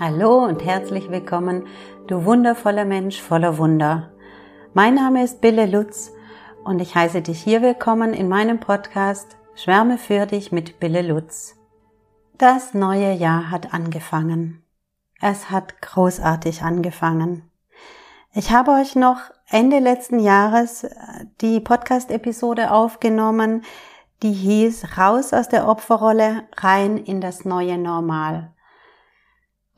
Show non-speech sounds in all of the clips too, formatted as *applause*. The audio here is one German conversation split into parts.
Hallo und herzlich willkommen, du wundervoller Mensch voller Wunder. Mein Name ist Bille Lutz und ich heiße dich hier willkommen in meinem Podcast Schwärme für dich mit Bille Lutz. Das neue Jahr hat angefangen. Es hat großartig angefangen. Ich habe euch noch Ende letzten Jahres die Podcast-Episode aufgenommen, die hieß Raus aus der Opferrolle, rein in das neue Normal.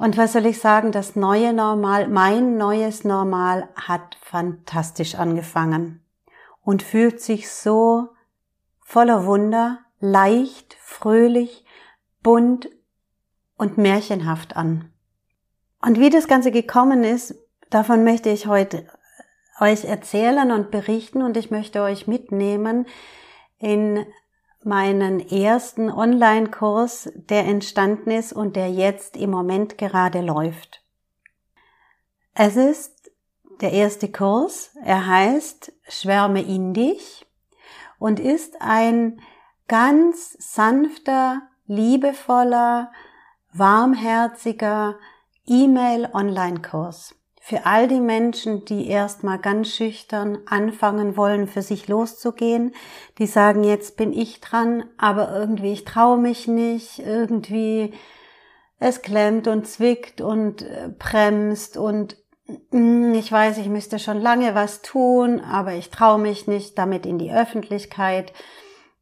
Und was soll ich sagen, das neue Normal, mein neues Normal hat fantastisch angefangen und fühlt sich so voller Wunder, leicht, fröhlich, bunt und märchenhaft an. Und wie das Ganze gekommen ist, davon möchte ich heute euch erzählen und berichten und ich möchte euch mitnehmen in meinen ersten Online-Kurs, der entstanden ist und der jetzt im Moment gerade läuft. Es ist der erste Kurs, er heißt Schwärme in dich und ist ein ganz sanfter, liebevoller, warmherziger E-Mail-Online-Kurs für all die Menschen, die erstmal ganz schüchtern anfangen wollen, für sich loszugehen, die sagen, jetzt bin ich dran, aber irgendwie ich traue mich nicht, irgendwie es klemmt und zwickt und äh, bremst und mm, ich weiß, ich müsste schon lange was tun, aber ich traue mich nicht damit in die Öffentlichkeit.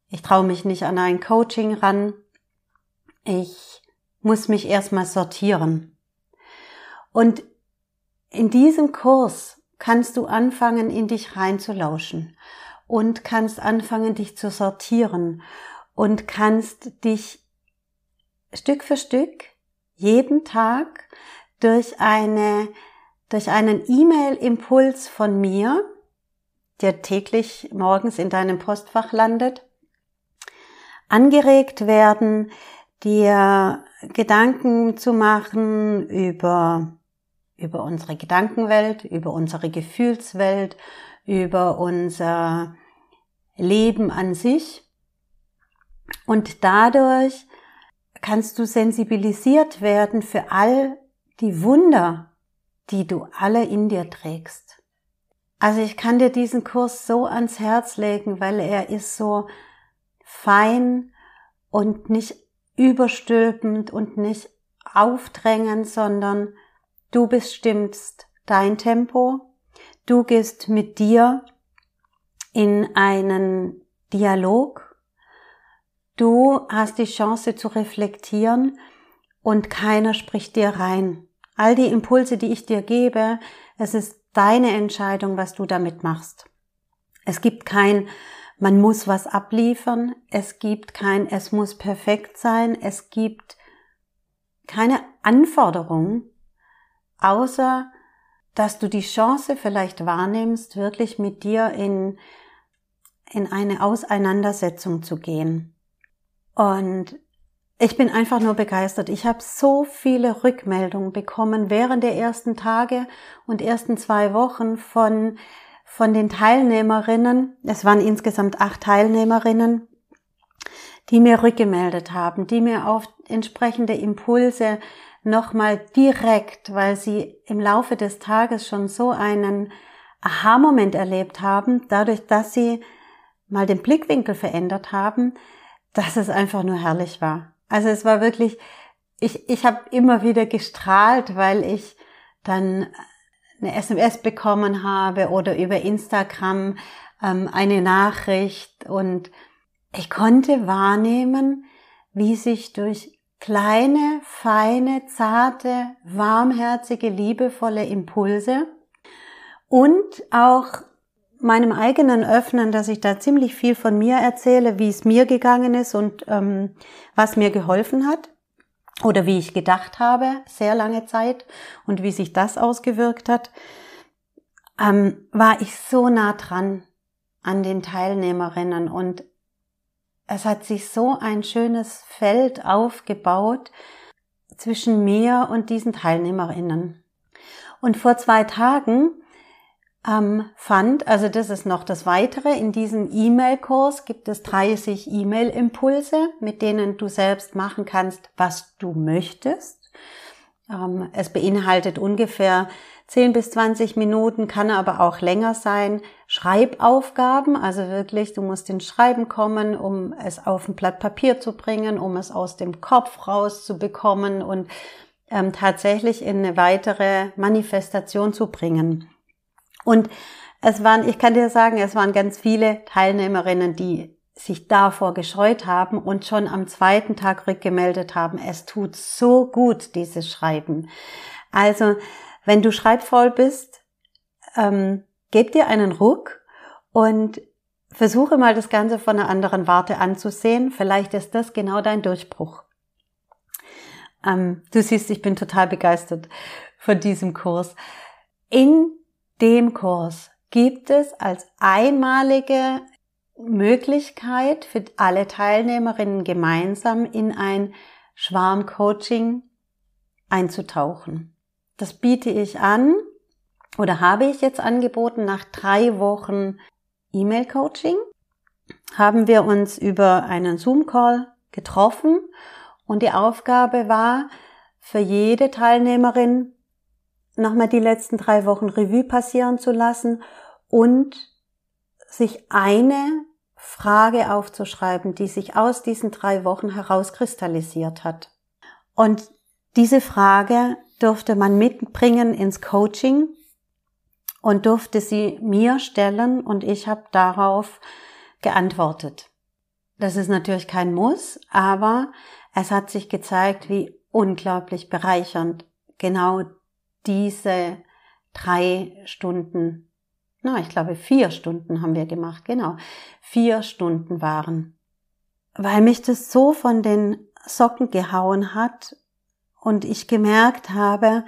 Ich traue mich nicht an ein Coaching ran. Ich muss mich erstmal sortieren. Und in diesem Kurs kannst du anfangen, in dich reinzulauschen und kannst anfangen, dich zu sortieren und kannst dich Stück für Stück jeden Tag durch eine, durch einen E-Mail-Impuls von mir, der täglich morgens in deinem Postfach landet, angeregt werden, dir Gedanken zu machen über über unsere Gedankenwelt, über unsere Gefühlswelt, über unser Leben an sich. Und dadurch kannst du sensibilisiert werden für all die Wunder, die du alle in dir trägst. Also ich kann dir diesen Kurs so ans Herz legen, weil er ist so fein und nicht überstülpend und nicht aufdrängend, sondern Du bestimmst dein Tempo. Du gehst mit dir in einen Dialog. Du hast die Chance zu reflektieren und keiner spricht dir rein. All die Impulse, die ich dir gebe, es ist deine Entscheidung, was du damit machst. Es gibt kein, man muss was abliefern. Es gibt kein, es muss perfekt sein. Es gibt keine Anforderung, außer dass du die Chance vielleicht wahrnimmst, wirklich mit dir in, in eine Auseinandersetzung zu gehen. Und ich bin einfach nur begeistert. Ich habe so viele Rückmeldungen bekommen während der ersten Tage und ersten zwei Wochen von, von den Teilnehmerinnen. Es waren insgesamt acht Teilnehmerinnen, die mir rückgemeldet haben, die mir auf entsprechende Impulse nochmal direkt, weil sie im Laufe des Tages schon so einen Aha-Moment erlebt haben, dadurch, dass sie mal den Blickwinkel verändert haben, dass es einfach nur herrlich war. Also es war wirklich, ich, ich habe immer wieder gestrahlt, weil ich dann eine SMS bekommen habe oder über Instagram ähm, eine Nachricht und ich konnte wahrnehmen, wie sich durch kleine, feine, zarte, warmherzige, liebevolle Impulse und auch meinem eigenen Öffnen, dass ich da ziemlich viel von mir erzähle, wie es mir gegangen ist und ähm, was mir geholfen hat oder wie ich gedacht habe, sehr lange Zeit und wie sich das ausgewirkt hat, ähm, war ich so nah dran an den Teilnehmerinnen und es hat sich so ein schönes Feld aufgebaut zwischen mir und diesen Teilnehmerinnen. Und vor zwei Tagen ähm, fand, also das ist noch das Weitere, in diesem E-Mail-Kurs gibt es 30 E-Mail-Impulse, mit denen du selbst machen kannst, was du möchtest. Ähm, es beinhaltet ungefähr 10 bis 20 Minuten, kann aber auch länger sein. Schreibaufgaben, also wirklich, du musst ins Schreiben kommen, um es auf ein Blatt Papier zu bringen, um es aus dem Kopf rauszubekommen und ähm, tatsächlich in eine weitere Manifestation zu bringen. Und es waren, ich kann dir sagen, es waren ganz viele Teilnehmerinnen, die sich davor gescheut haben und schon am zweiten Tag rückgemeldet haben, es tut so gut, dieses Schreiben. Also, wenn du schreibvoll bist, ähm, gib dir einen Ruck und versuche mal das Ganze von einer anderen Warte anzusehen. Vielleicht ist das genau dein Durchbruch. Ähm, du siehst, ich bin total begeistert von diesem Kurs. In dem Kurs gibt es als einmalige Möglichkeit für alle Teilnehmerinnen gemeinsam in ein Schwarmcoaching einzutauchen. Das biete ich an oder habe ich jetzt angeboten nach drei Wochen E-Mail-Coaching. Haben wir uns über einen Zoom-Call getroffen und die Aufgabe war, für jede Teilnehmerin nochmal die letzten drei Wochen Revue passieren zu lassen und sich eine Frage aufzuschreiben, die sich aus diesen drei Wochen herauskristallisiert hat. Und diese Frage durfte man mitbringen ins Coaching und durfte sie mir stellen und ich habe darauf geantwortet. Das ist natürlich kein Muss, aber es hat sich gezeigt, wie unglaublich bereichernd genau diese drei Stunden na, ich glaube, vier Stunden haben wir gemacht, genau. Vier Stunden waren. Weil mich das so von den Socken gehauen hat und ich gemerkt habe,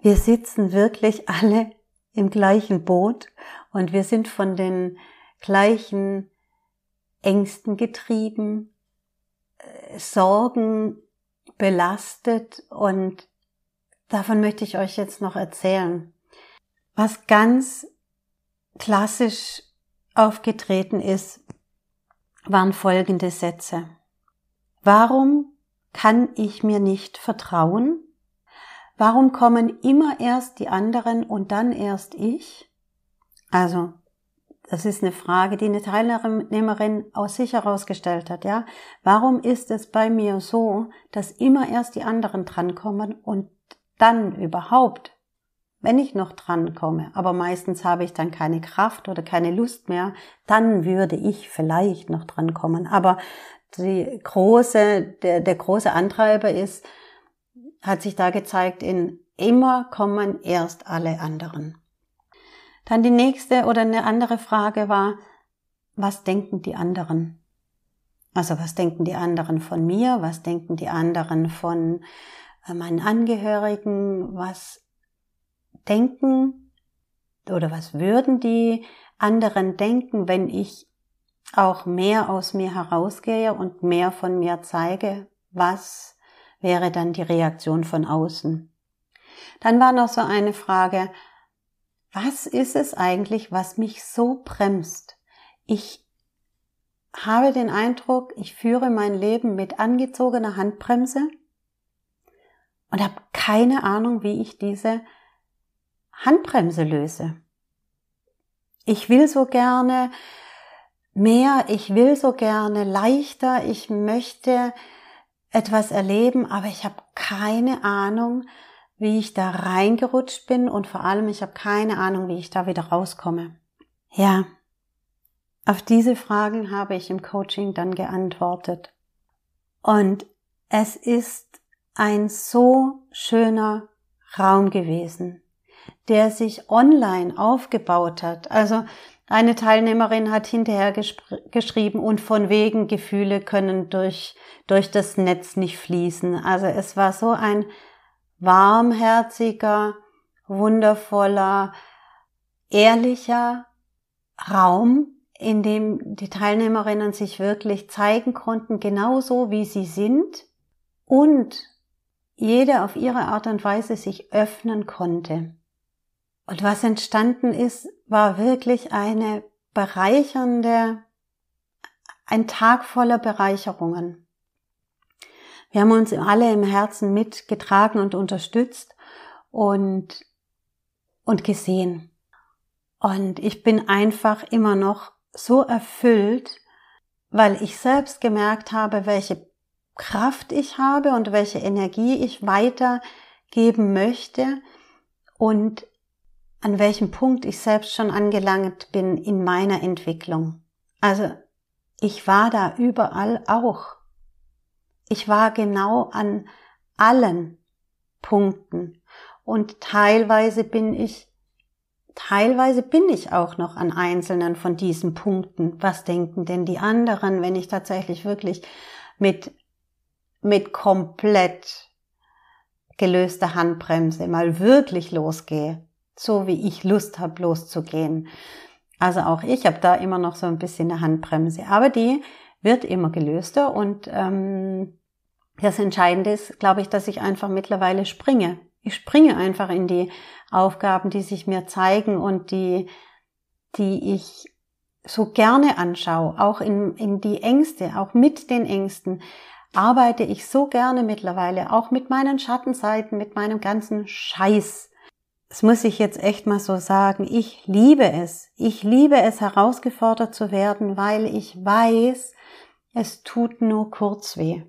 wir sitzen wirklich *laughs* alle im gleichen Boot und wir sind von den gleichen Ängsten getrieben, äh, Sorgen belastet und davon möchte ich euch jetzt noch erzählen. Was ganz klassisch aufgetreten ist, waren folgende Sätze. Warum kann ich mir nicht vertrauen? Warum kommen immer erst die anderen und dann erst ich? Also, das ist eine Frage, die eine Teilnehmerin aus sich herausgestellt hat, ja. Warum ist es bei mir so, dass immer erst die anderen drankommen und dann überhaupt wenn ich noch dran komme, aber meistens habe ich dann keine Kraft oder keine Lust mehr, dann würde ich vielleicht noch dran kommen. Aber die große, der, der große Antreiber ist, hat sich da gezeigt in immer kommen erst alle anderen. Dann die nächste oder eine andere Frage war, was denken die anderen? Also was denken die anderen von mir? Was denken die anderen von äh, meinen Angehörigen? Was denken oder was würden die anderen denken, wenn ich auch mehr aus mir herausgehe und mehr von mir zeige, was wäre dann die Reaktion von außen. Dann war noch so eine Frage, was ist es eigentlich, was mich so bremst? Ich habe den Eindruck, ich führe mein Leben mit angezogener Handbremse und habe keine Ahnung, wie ich diese Handbremse löse. Ich will so gerne mehr, ich will so gerne leichter, ich möchte etwas erleben, aber ich habe keine Ahnung, wie ich da reingerutscht bin und vor allem ich habe keine Ahnung, wie ich da wieder rauskomme. Ja, auf diese Fragen habe ich im Coaching dann geantwortet. Und es ist ein so schöner Raum gewesen der sich online aufgebaut hat. Also eine Teilnehmerin hat hinterher geschrieben und von wegen Gefühle können durch, durch das Netz nicht fließen. Also es war so ein warmherziger, wundervoller, ehrlicher Raum, in dem die Teilnehmerinnen sich wirklich zeigen konnten, genauso wie sie sind und jede auf ihre Art und Weise sich öffnen konnte. Und was entstanden ist, war wirklich eine bereichernde, ein Tag voller Bereicherungen. Wir haben uns alle im Herzen mitgetragen und unterstützt und, und gesehen. Und ich bin einfach immer noch so erfüllt, weil ich selbst gemerkt habe, welche Kraft ich habe und welche Energie ich weitergeben möchte und an welchem Punkt ich selbst schon angelangt bin in meiner Entwicklung. Also ich war da überall auch. Ich war genau an allen Punkten und teilweise bin ich Teilweise bin ich auch noch an einzelnen von diesen Punkten. Was denken denn die anderen, wenn ich tatsächlich wirklich mit, mit komplett gelöster Handbremse mal wirklich losgehe, so wie ich Lust habe loszugehen. Also auch ich habe da immer noch so ein bisschen eine Handbremse, aber die wird immer gelöster und ähm, das Entscheidende ist, glaube ich, dass ich einfach mittlerweile springe. Ich springe einfach in die Aufgaben, die sich mir zeigen und die, die ich so gerne anschaue, auch in, in die Ängste, auch mit den Ängsten, arbeite ich so gerne mittlerweile, auch mit meinen Schattenseiten, mit meinem ganzen Scheiß. Das muss ich jetzt echt mal so sagen. Ich liebe es. Ich liebe es, herausgefordert zu werden, weil ich weiß, es tut nur kurz weh.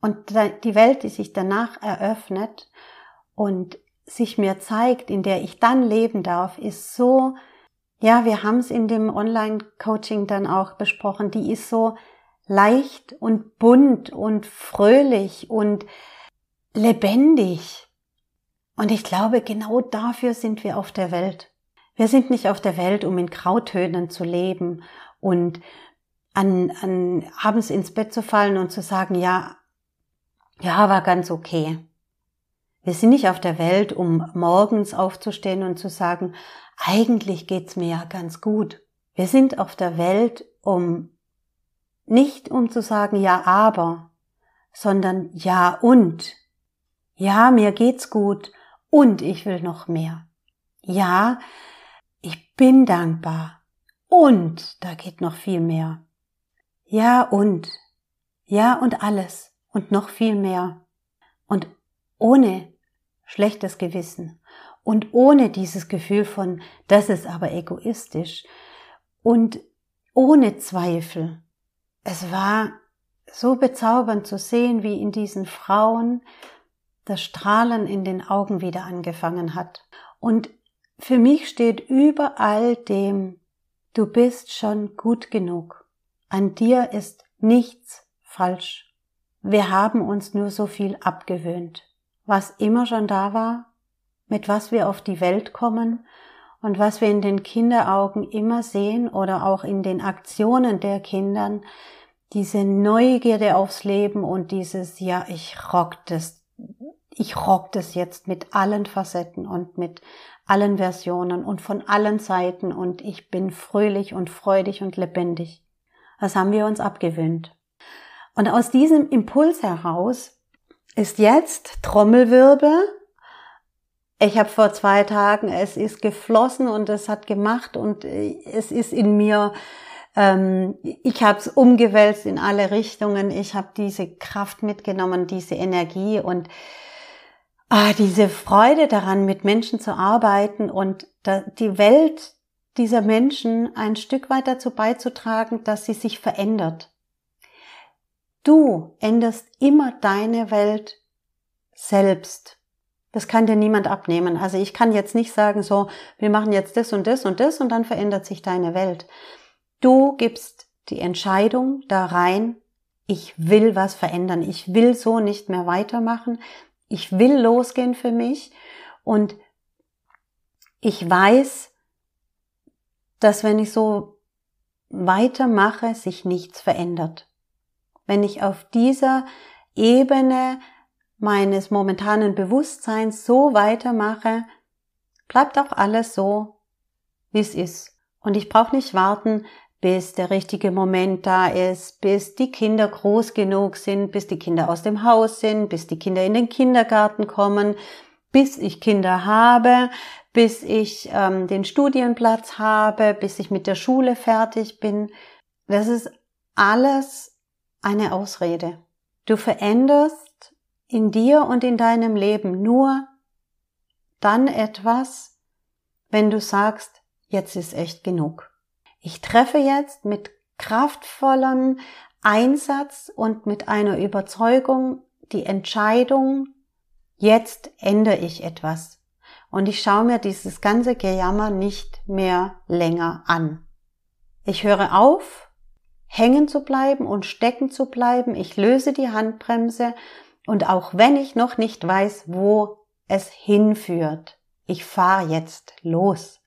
Und die Welt, die sich danach eröffnet und sich mir zeigt, in der ich dann leben darf, ist so, ja, wir haben es in dem Online-Coaching dann auch besprochen, die ist so leicht und bunt und fröhlich und lebendig. Und ich glaube, genau dafür sind wir auf der Welt. Wir sind nicht auf der Welt, um in Grautönen zu leben und an, an abends ins Bett zu fallen und zu sagen, ja, ja, war ganz okay. Wir sind nicht auf der Welt, um morgens aufzustehen und zu sagen, eigentlich geht's mir ja ganz gut. Wir sind auf der Welt, um nicht um zu sagen ja aber, sondern ja und. Ja, mir geht's gut und ich will noch mehr. Ja, ich bin dankbar und da geht noch viel mehr. Ja und. Ja und alles und noch viel mehr. Und ohne schlechtes Gewissen und ohne dieses Gefühl von, das ist aber egoistisch und ohne Zweifel es war so bezaubernd zu sehen, wie in diesen Frauen das Strahlen in den Augen wieder angefangen hat. Und für mich steht über all dem, du bist schon gut genug. An dir ist nichts falsch. Wir haben uns nur so viel abgewöhnt. Was immer schon da war, mit was wir auf die Welt kommen und was wir in den Kinderaugen immer sehen oder auch in den Aktionen der Kindern, diese Neugierde aufs Leben und dieses, ja, ich rock das, ich rock das jetzt mit allen Facetten und mit allen Versionen und von allen Seiten und ich bin fröhlich und freudig und lebendig. Das haben wir uns abgewöhnt. Und aus diesem Impuls heraus ist jetzt Trommelwirbel. Ich habe vor zwei Tagen, es ist geflossen und es hat gemacht und es ist in mir ähm, ich habe es umgewälzt in alle Richtungen. Ich habe diese Kraft mitgenommen, diese Energie und ah, diese Freude daran, mit Menschen zu arbeiten und die Welt dieser Menschen ein Stück weit dazu beizutragen, dass sie sich verändert. Du änderst immer deine Welt selbst. Das kann dir niemand abnehmen. Also ich kann jetzt nicht sagen, so, wir machen jetzt das und das und das und dann verändert sich deine Welt. Du gibst die Entscheidung da rein, ich will was verändern, ich will so nicht mehr weitermachen, ich will losgehen für mich und ich weiß, dass wenn ich so weitermache, sich nichts verändert. Wenn ich auf dieser Ebene meines momentanen Bewusstseins so weitermache, bleibt auch alles so, wie es ist. Und ich brauche nicht warten, bis der richtige Moment da ist, bis die Kinder groß genug sind, bis die Kinder aus dem Haus sind, bis die Kinder in den Kindergarten kommen, bis ich Kinder habe, bis ich ähm, den Studienplatz habe, bis ich mit der Schule fertig bin. Das ist alles eine Ausrede. Du veränderst in dir und in deinem Leben nur dann etwas, wenn du sagst, jetzt ist echt genug. Ich treffe jetzt mit kraftvollem Einsatz und mit einer Überzeugung die Entscheidung, jetzt ändere ich etwas. Und ich schaue mir dieses ganze Gejammer nicht mehr länger an. Ich höre auf, hängen zu bleiben und stecken zu bleiben. Ich löse die Handbremse und auch wenn ich noch nicht weiß, wo es hinführt, ich fahre jetzt los.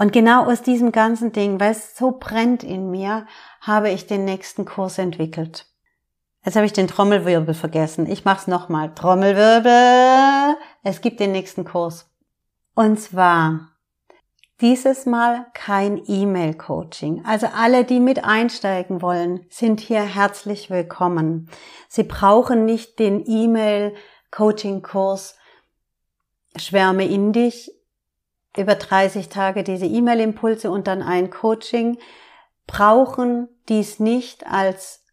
Und genau aus diesem ganzen Ding, weil es so brennt in mir, habe ich den nächsten Kurs entwickelt. Jetzt habe ich den Trommelwirbel vergessen. Ich mache es nochmal. Trommelwirbel. Es gibt den nächsten Kurs. Und zwar dieses Mal kein E-Mail-Coaching. Also alle, die mit einsteigen wollen, sind hier herzlich willkommen. Sie brauchen nicht den E-Mail-Coaching-Kurs Schwärme in dich über 30 Tage diese E-Mail-Impulse und dann ein Coaching, brauchen dies nicht als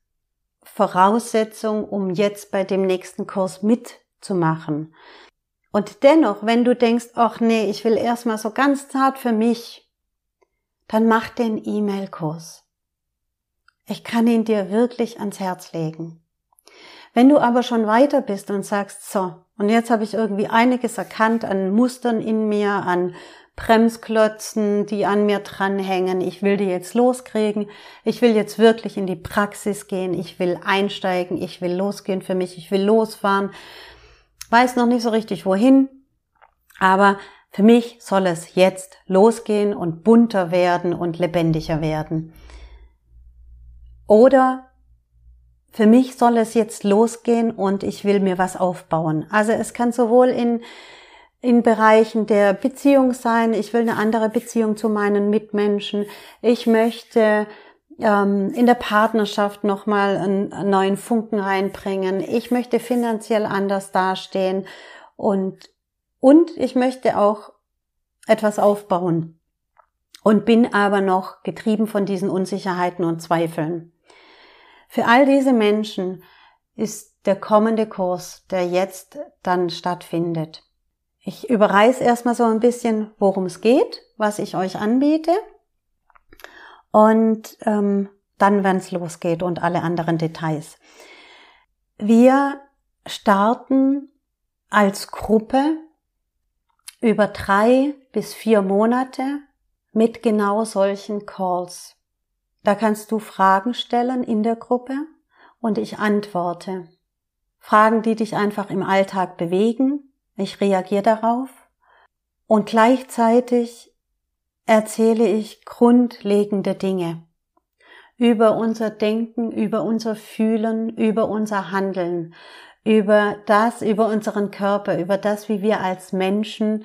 Voraussetzung, um jetzt bei dem nächsten Kurs mitzumachen. Und dennoch, wenn du denkst, ach nee, ich will erstmal so ganz zart für mich, dann mach den E-Mail-Kurs. Ich kann ihn dir wirklich ans Herz legen. Wenn du aber schon weiter bist und sagst, so, und jetzt habe ich irgendwie einiges erkannt an Mustern in mir, an Bremsklötzen, die an mir dranhängen. Ich will die jetzt loskriegen. Ich will jetzt wirklich in die Praxis gehen. Ich will einsteigen. Ich will losgehen für mich. Ich will losfahren weiß noch nicht so richtig wohin, aber für mich soll es jetzt losgehen und bunter werden und lebendiger werden. Oder für mich soll es jetzt losgehen und ich will mir was aufbauen. Also es kann sowohl in, in Bereichen der Beziehung sein, ich will eine andere Beziehung zu meinen Mitmenschen, ich möchte ähm, in der Partnerschaft nochmal einen, neuen Funken reinbringen. Ich möchte finanziell anders dastehen und, und ich möchte auch etwas aufbauen und bin aber noch getrieben von diesen Unsicherheiten und Zweifeln. Für all diese Menschen ist der kommende Kurs, der jetzt dann stattfindet. Ich überreiß erstmal so ein bisschen, worum es geht, was ich euch anbiete und ähm, dann, wenn es losgeht und alle anderen Details. Wir starten als Gruppe über drei bis vier Monate mit genau solchen Calls. Da kannst du Fragen stellen in der Gruppe und ich antworte. Fragen, die dich einfach im Alltag bewegen. Ich reagiere darauf. Und gleichzeitig erzähle ich grundlegende Dinge über unser Denken, über unser Fühlen, über unser Handeln, über das, über unseren Körper, über das, wie wir als Menschen,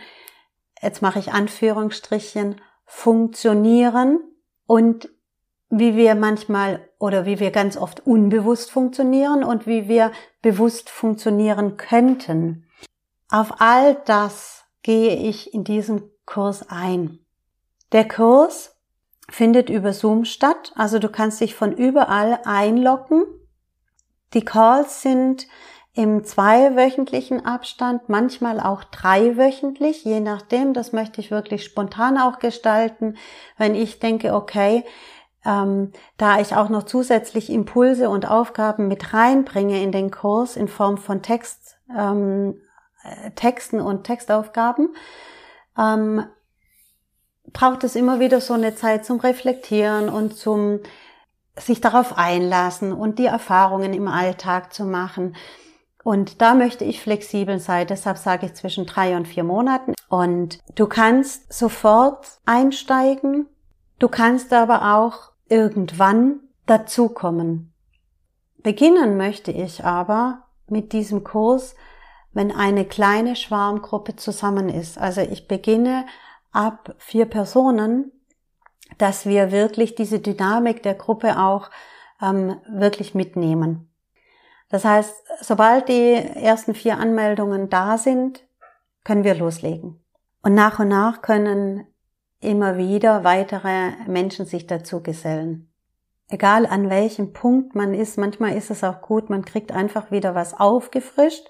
jetzt mache ich Anführungsstrichen, funktionieren und wie wir manchmal oder wie wir ganz oft unbewusst funktionieren und wie wir bewusst funktionieren könnten. Auf all das gehe ich in diesem Kurs ein. Der Kurs findet über Zoom statt, also du kannst dich von überall einloggen. Die Calls sind im zweiwöchentlichen Abstand, manchmal auch dreiwöchentlich, je nachdem. Das möchte ich wirklich spontan auch gestalten, wenn ich denke, okay, ähm, da ich auch noch zusätzlich Impulse und Aufgaben mit reinbringe in den Kurs in Form von Text, ähm, äh, Texten und Textaufgaben, ähm, braucht es immer wieder so eine Zeit zum Reflektieren und zum sich darauf einlassen und die Erfahrungen im Alltag zu machen. Und da möchte ich flexibel sein, deshalb sage ich zwischen drei und vier Monaten. Und du kannst sofort einsteigen, du kannst aber auch irgendwann dazukommen. Beginnen möchte ich aber mit diesem Kurs, wenn eine kleine Schwarmgruppe zusammen ist. Also ich beginne ab vier Personen, dass wir wirklich diese Dynamik der Gruppe auch ähm, wirklich mitnehmen. Das heißt, sobald die ersten vier Anmeldungen da sind, können wir loslegen. Und nach und nach können immer wieder weitere Menschen sich dazu gesellen. egal an welchem Punkt man ist, manchmal ist es auch gut, man kriegt einfach wieder was aufgefrischt,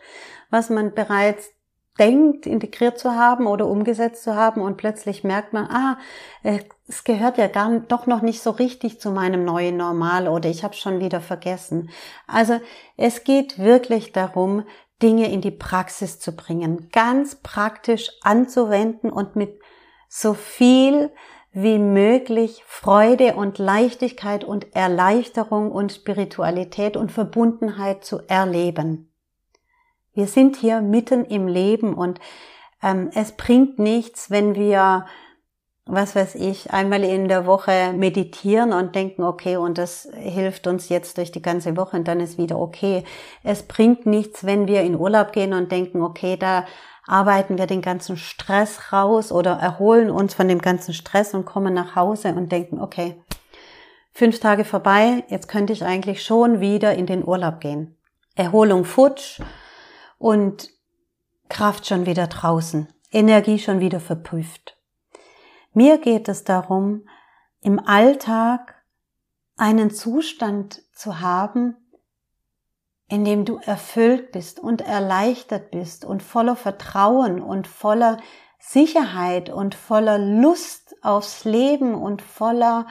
was man bereits denkt, integriert zu haben oder umgesetzt zu haben und plötzlich merkt man, ah, äh, es gehört ja gar doch noch nicht so richtig zu meinem neuen Normal oder ich habe schon wieder vergessen. Also es geht wirklich darum, Dinge in die Praxis zu bringen, ganz praktisch anzuwenden und mit so viel wie möglich Freude und Leichtigkeit und Erleichterung und Spiritualität und Verbundenheit zu erleben. Wir sind hier mitten im Leben und ähm, es bringt nichts, wenn wir, was weiß ich, einmal in der Woche meditieren und denken, okay, und das hilft uns jetzt durch die ganze Woche und dann ist wieder okay. Es bringt nichts, wenn wir in Urlaub gehen und denken, okay, da arbeiten wir den ganzen Stress raus oder erholen uns von dem ganzen Stress und kommen nach Hause und denken, okay, fünf Tage vorbei, jetzt könnte ich eigentlich schon wieder in den Urlaub gehen. Erholung futsch, und Kraft schon wieder draußen, Energie schon wieder verprüft. Mir geht es darum, im Alltag einen Zustand zu haben, in dem du erfüllt bist und erleichtert bist und voller Vertrauen und voller Sicherheit und voller Lust aufs Leben und voller,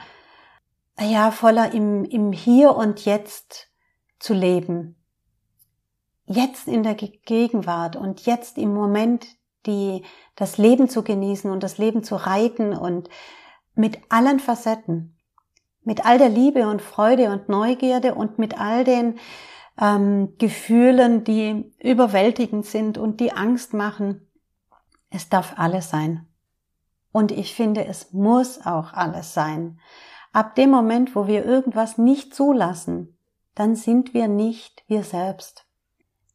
ja, voller im, im Hier und Jetzt zu leben. Jetzt in der Gegenwart und jetzt im Moment die, das Leben zu genießen und das Leben zu reiten und mit allen Facetten, mit all der Liebe und Freude und Neugierde und mit all den ähm, Gefühlen, die überwältigend sind und die Angst machen. Es darf alles sein. Und ich finde, es muss auch alles sein. Ab dem Moment, wo wir irgendwas nicht zulassen, dann sind wir nicht wir selbst.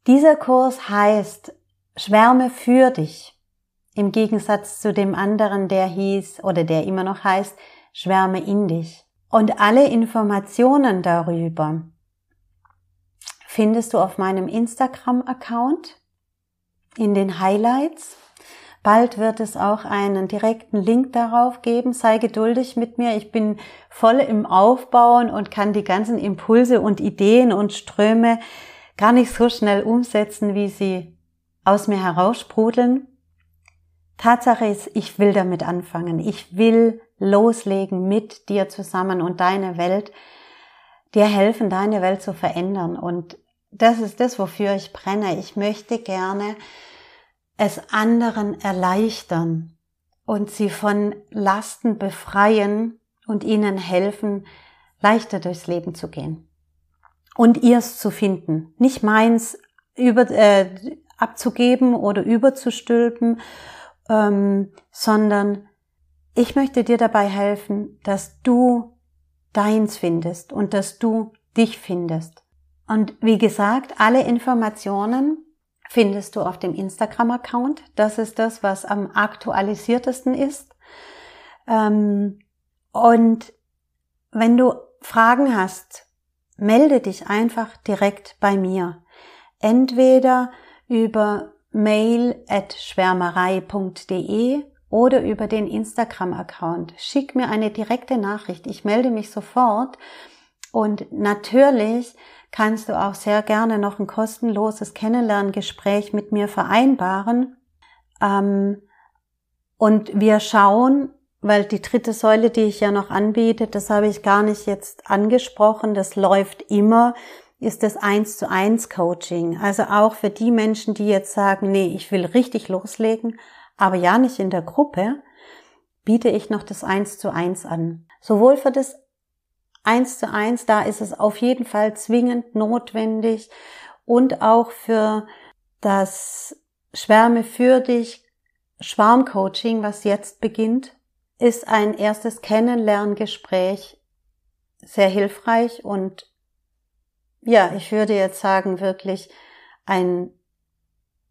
Dieser Kurs heißt Schwärme für dich. Im Gegensatz zu dem anderen, der hieß oder der immer noch heißt Schwärme in dich. Und alle Informationen darüber findest du auf meinem Instagram-Account in den Highlights. Bald wird es auch einen direkten Link darauf geben. Sei geduldig mit mir. Ich bin voll im Aufbauen und kann die ganzen Impulse und Ideen und Ströme gar nicht so schnell umsetzen, wie sie aus mir heraussprudeln. Tatsache ist, ich will damit anfangen. Ich will loslegen mit dir zusammen und deine Welt, dir helfen, deine Welt zu verändern. Und das ist das, wofür ich brenne. Ich möchte gerne es anderen erleichtern und sie von Lasten befreien und ihnen helfen, leichter durchs Leben zu gehen und ihrs zu finden. Nicht meins über, äh, abzugeben oder überzustülpen, ähm, sondern ich möchte dir dabei helfen, dass du deins findest und dass du dich findest. Und wie gesagt, alle Informationen findest du auf dem Instagram-Account. Das ist das, was am aktualisiertesten ist. Ähm, und wenn du Fragen hast melde dich einfach direkt bei mir. Entweder über mail at schwärmerei.de oder über den Instagram-Account. Schick mir eine direkte Nachricht. Ich melde mich sofort. Und natürlich kannst du auch sehr gerne noch ein kostenloses Kennenlerngespräch mit mir vereinbaren. Ähm, und wir schauen, weil die dritte Säule, die ich ja noch anbiete, das habe ich gar nicht jetzt angesprochen, das läuft immer, ist das eins zu eins Coaching. Also auch für die Menschen, die jetzt sagen, nee, ich will richtig loslegen, aber ja nicht in der Gruppe, biete ich noch das eins zu eins an. Sowohl für das eins zu eins, da ist es auf jeden Fall zwingend notwendig und auch für das Schwärme für dich Schwarmcoaching, was jetzt beginnt, ist ein erstes Kennenlerngespräch sehr hilfreich und ja, ich würde jetzt sagen, wirklich ein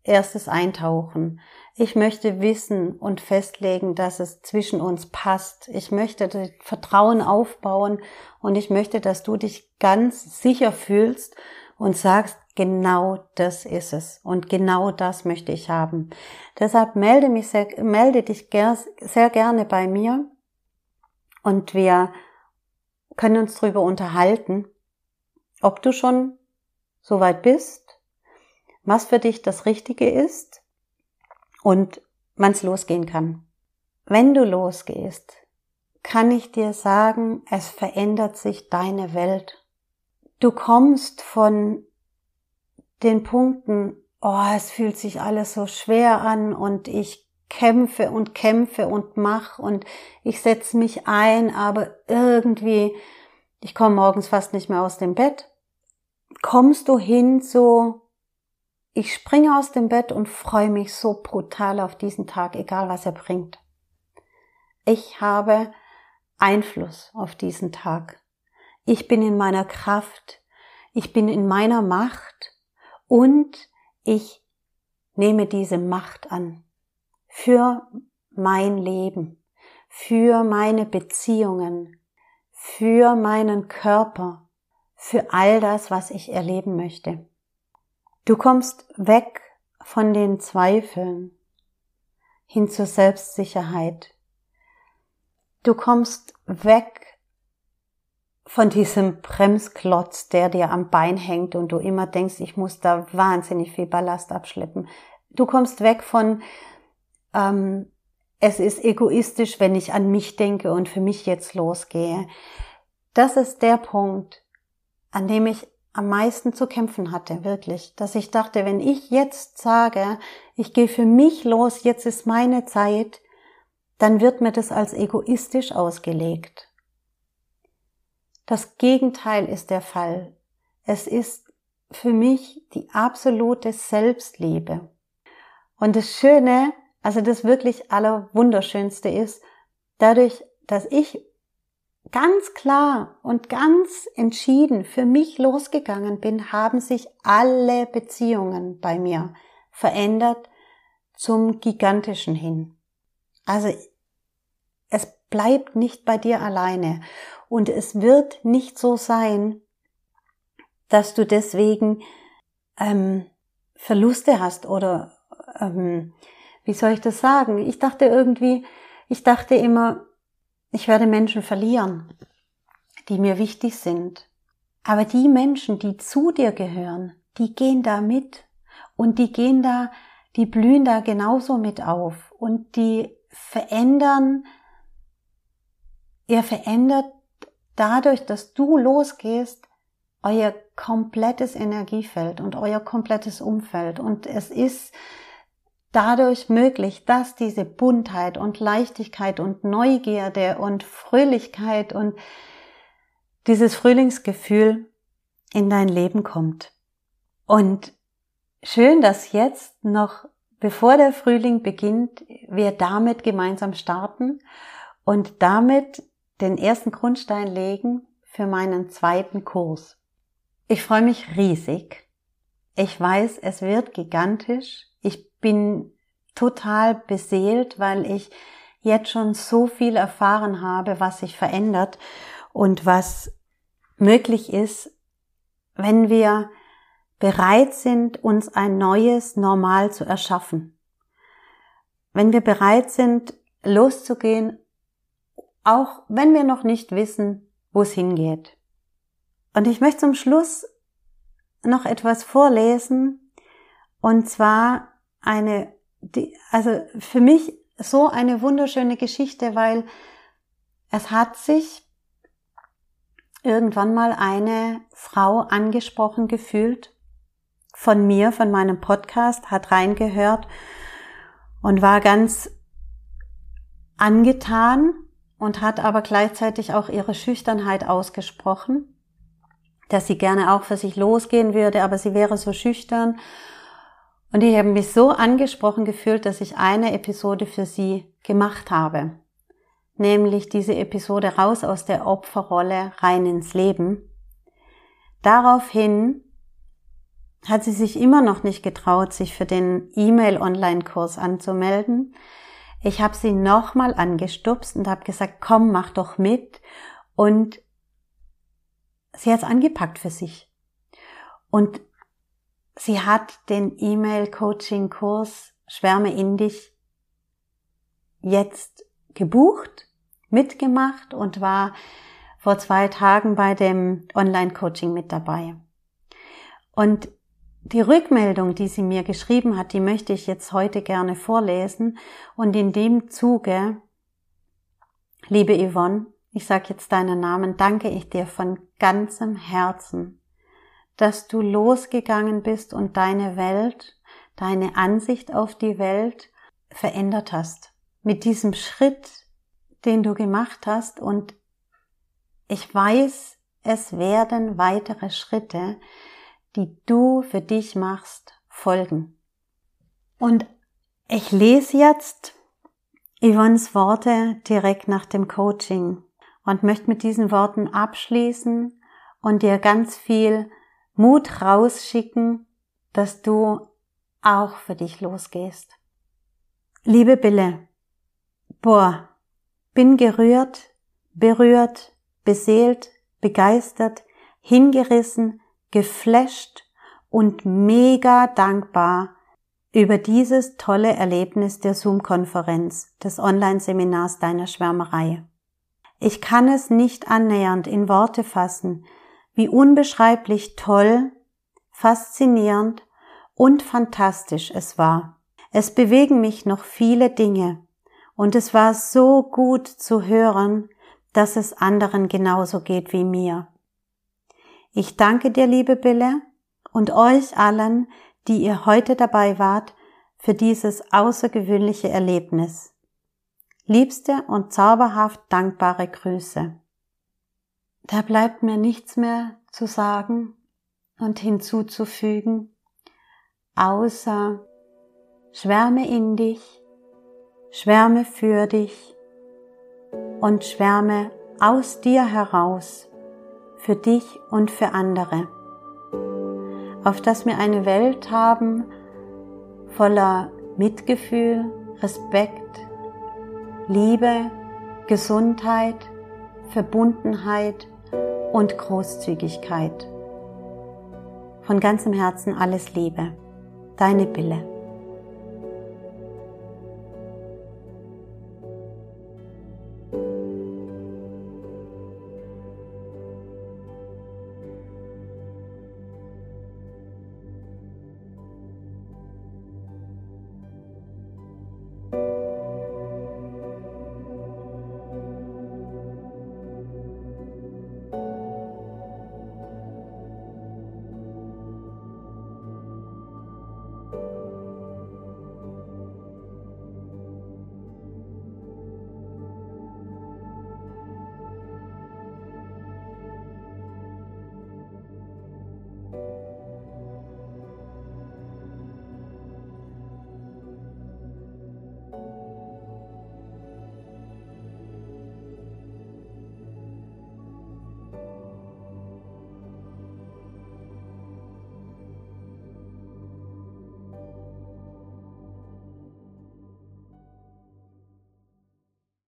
erstes Eintauchen. Ich möchte wissen und festlegen, dass es zwischen uns passt. Ich möchte Vertrauen aufbauen und ich möchte, dass du dich ganz sicher fühlst und sagst, genau das ist es und genau das möchte ich haben. Deshalb melde mich sehr, melde dich sehr gerne bei mir und wir können uns darüber unterhalten, ob du schon so weit bist, was für dich das Richtige ist und wann es losgehen kann. Wenn du losgehst, kann ich dir sagen, es verändert sich deine Welt. Du kommst von den Punkten, oh, es fühlt sich alles so schwer an und ich kämpfe und kämpfe und mach und ich setze mich ein, aber irgendwie, ich komme morgens fast nicht mehr aus dem Bett. Kommst du hin so, ich springe aus dem Bett und freue mich so brutal auf diesen Tag, egal was er bringt. Ich habe Einfluss auf diesen Tag. Ich bin in meiner Kraft, ich bin in meiner Macht und ich nehme diese Macht an für mein Leben, für meine Beziehungen, für meinen Körper, für all das, was ich erleben möchte. Du kommst weg von den Zweifeln hin zur Selbstsicherheit. Du kommst weg von diesem Bremsklotz, der dir am Bein hängt und du immer denkst, ich muss da wahnsinnig viel Ballast abschleppen. Du kommst weg von ähm, es ist egoistisch, wenn ich an mich denke und für mich jetzt losgehe. Das ist der Punkt, an dem ich am meisten zu kämpfen hatte, wirklich. Dass ich dachte, wenn ich jetzt sage, ich gehe für mich los, jetzt ist meine Zeit, dann wird mir das als egoistisch ausgelegt. Das Gegenteil ist der Fall. Es ist für mich die absolute Selbstliebe. Und das Schöne also das wirklich allerwunderschönste ist, dadurch, dass ich ganz klar und ganz entschieden für mich losgegangen bin, haben sich alle Beziehungen bei mir verändert zum Gigantischen hin. Also es bleibt nicht bei dir alleine und es wird nicht so sein, dass du deswegen ähm, Verluste hast oder ähm, wie soll ich das sagen? Ich dachte irgendwie, ich dachte immer, ich werde Menschen verlieren, die mir wichtig sind. Aber die Menschen, die zu dir gehören, die gehen da mit und die gehen da, die blühen da genauso mit auf und die verändern, ihr verändert dadurch, dass du losgehst, euer komplettes Energiefeld und euer komplettes Umfeld und es ist dadurch möglich, dass diese Buntheit und Leichtigkeit und Neugierde und Fröhlichkeit und dieses Frühlingsgefühl in dein Leben kommt. Und schön, dass jetzt noch, bevor der Frühling beginnt, wir damit gemeinsam starten und damit den ersten Grundstein legen für meinen zweiten Kurs. Ich freue mich riesig. Ich weiß, es wird gigantisch bin total beseelt, weil ich jetzt schon so viel erfahren habe, was sich verändert und was möglich ist, wenn wir bereit sind, uns ein neues Normal zu erschaffen. Wenn wir bereit sind, loszugehen, auch wenn wir noch nicht wissen, wo es hingeht. Und ich möchte zum Schluss noch etwas vorlesen, und zwar eine, die, also für mich so eine wunderschöne Geschichte, weil es hat sich irgendwann mal eine Frau angesprochen gefühlt von mir, von meinem Podcast, hat reingehört und war ganz angetan und hat aber gleichzeitig auch ihre Schüchternheit ausgesprochen, dass sie gerne auch für sich losgehen würde, aber sie wäre so schüchtern und ich habe mich so angesprochen gefühlt, dass ich eine Episode für sie gemacht habe. Nämlich diese Episode raus aus der Opferrolle rein ins Leben. Daraufhin hat sie sich immer noch nicht getraut, sich für den E-Mail-Online-Kurs anzumelden. Ich habe sie nochmal angestupst und habe gesagt, komm, mach doch mit. Und sie hat es angepackt für sich. Und Sie hat den E-Mail-Coaching-Kurs Schwärme in dich jetzt gebucht, mitgemacht und war vor zwei Tagen bei dem Online-Coaching mit dabei. Und die Rückmeldung, die sie mir geschrieben hat, die möchte ich jetzt heute gerne vorlesen. Und in dem Zuge, liebe Yvonne, ich sage jetzt deinen Namen, danke ich dir von ganzem Herzen, dass du losgegangen bist und deine Welt, deine Ansicht auf die Welt verändert hast. Mit diesem Schritt, den du gemacht hast und ich weiß, es werden weitere Schritte, die du für dich machst, folgen. Und ich lese jetzt Yvonnes Worte direkt nach dem Coaching und möchte mit diesen Worten abschließen und dir ganz viel Mut rausschicken, dass du auch für dich losgehst. Liebe Bille, boah, bin gerührt, berührt, beseelt, begeistert, hingerissen, geflasht und mega dankbar über dieses tolle Erlebnis der Zoom-Konferenz, des Online-Seminars deiner Schwärmerei. Ich kann es nicht annähernd in Worte fassen, wie unbeschreiblich toll, faszinierend und fantastisch es war. Es bewegen mich noch viele Dinge und es war so gut zu hören, dass es anderen genauso geht wie mir. Ich danke dir, liebe Bille, und euch allen, die ihr heute dabei wart, für dieses außergewöhnliche Erlebnis. Liebste und zauberhaft dankbare Grüße. Da bleibt mir nichts mehr zu sagen und hinzuzufügen, außer schwärme in dich, schwärme für dich und schwärme aus dir heraus für dich und für andere, auf dass wir eine Welt haben voller Mitgefühl, Respekt, Liebe, Gesundheit, Verbundenheit und Großzügigkeit. Von ganzem Herzen alles Liebe. Deine Bille.